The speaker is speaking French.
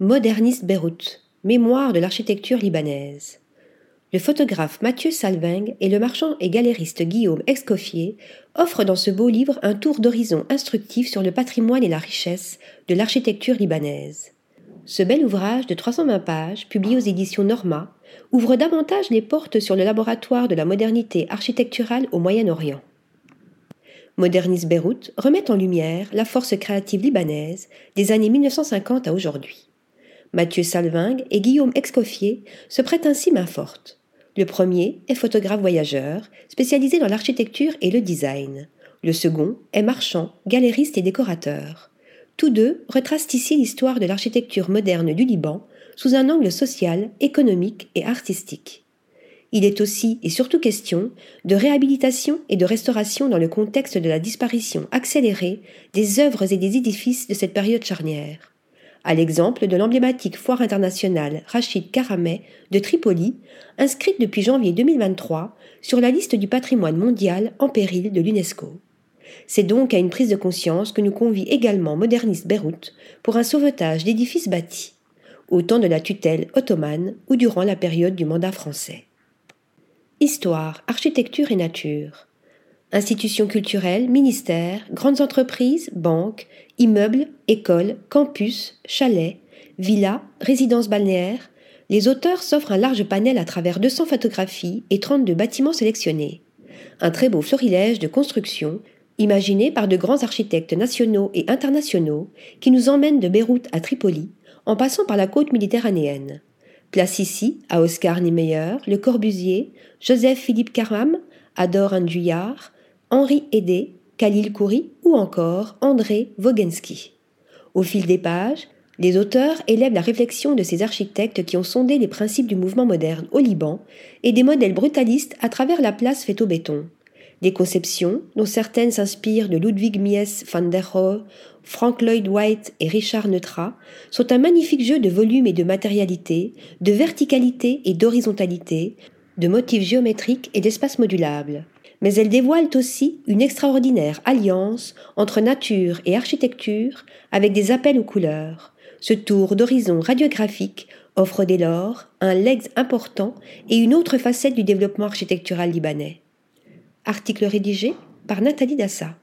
Moderniste Beyrouth, mémoire de l'architecture libanaise. Le photographe Mathieu Salving et le marchand et galériste Guillaume Excoffier offrent dans ce beau livre un tour d'horizon instructif sur le patrimoine et la richesse de l'architecture libanaise. Ce bel ouvrage de 320 pages, publié aux éditions Norma, ouvre davantage les portes sur le laboratoire de la modernité architecturale au Moyen-Orient. Moderniste Beyrouth remet en lumière la force créative libanaise des années 1950 à aujourd'hui. Mathieu Salving et Guillaume Excoffier se prêtent ainsi main forte. Le premier est photographe voyageur, spécialisé dans l'architecture et le design. Le second est marchand, galériste et décorateur. Tous deux retracent ici l'histoire de l'architecture moderne du Liban sous un angle social, économique et artistique. Il est aussi et surtout question de réhabilitation et de restauration dans le contexte de la disparition accélérée des œuvres et des édifices de cette période charnière à l'exemple de l'emblématique foire internationale Rachid Karameh de Tripoli, inscrite depuis janvier 2023 sur la liste du patrimoine mondial en péril de l'UNESCO. C'est donc à une prise de conscience que nous convie également Moderniste Beyrouth pour un sauvetage d'édifices bâtis, au temps de la tutelle ottomane ou durant la période du mandat français. Histoire, architecture et nature. Institutions culturelles, ministères, grandes entreprises, banques, immeubles, écoles, campus, chalets, villas, résidences balnéaires, les auteurs s'offrent un large panel à travers 200 photographies et 32 bâtiments sélectionnés. Un très beau florilège de constructions, imaginé par de grands architectes nationaux et internationaux, qui nous emmènent de Beyrouth à Tripoli, en passant par la côte méditerranéenne. Place ici à Oscar Niemeyer, Le Corbusier, Joseph Philippe Caram, Adore Nduyar, Henri Hédé, Khalil Khoury ou encore André Vogensky. Au fil des pages, les auteurs élèvent la réflexion de ces architectes qui ont sondé les principes du mouvement moderne au Liban et des modèles brutalistes à travers la place faite au béton. Des conceptions, dont certaines s'inspirent de Ludwig Mies van der Rohe, Frank Lloyd White et Richard Neutra, sont un magnifique jeu de volume et de matérialité, de verticalité et d'horizontalité, de motifs géométriques et d'espaces modulables mais elles dévoilent aussi une extraordinaire alliance entre nature et architecture avec des appels aux couleurs. Ce tour d'horizon radiographique offre dès lors un legs important et une autre facette du développement architectural libanais. Article rédigé par Nathalie Dassa.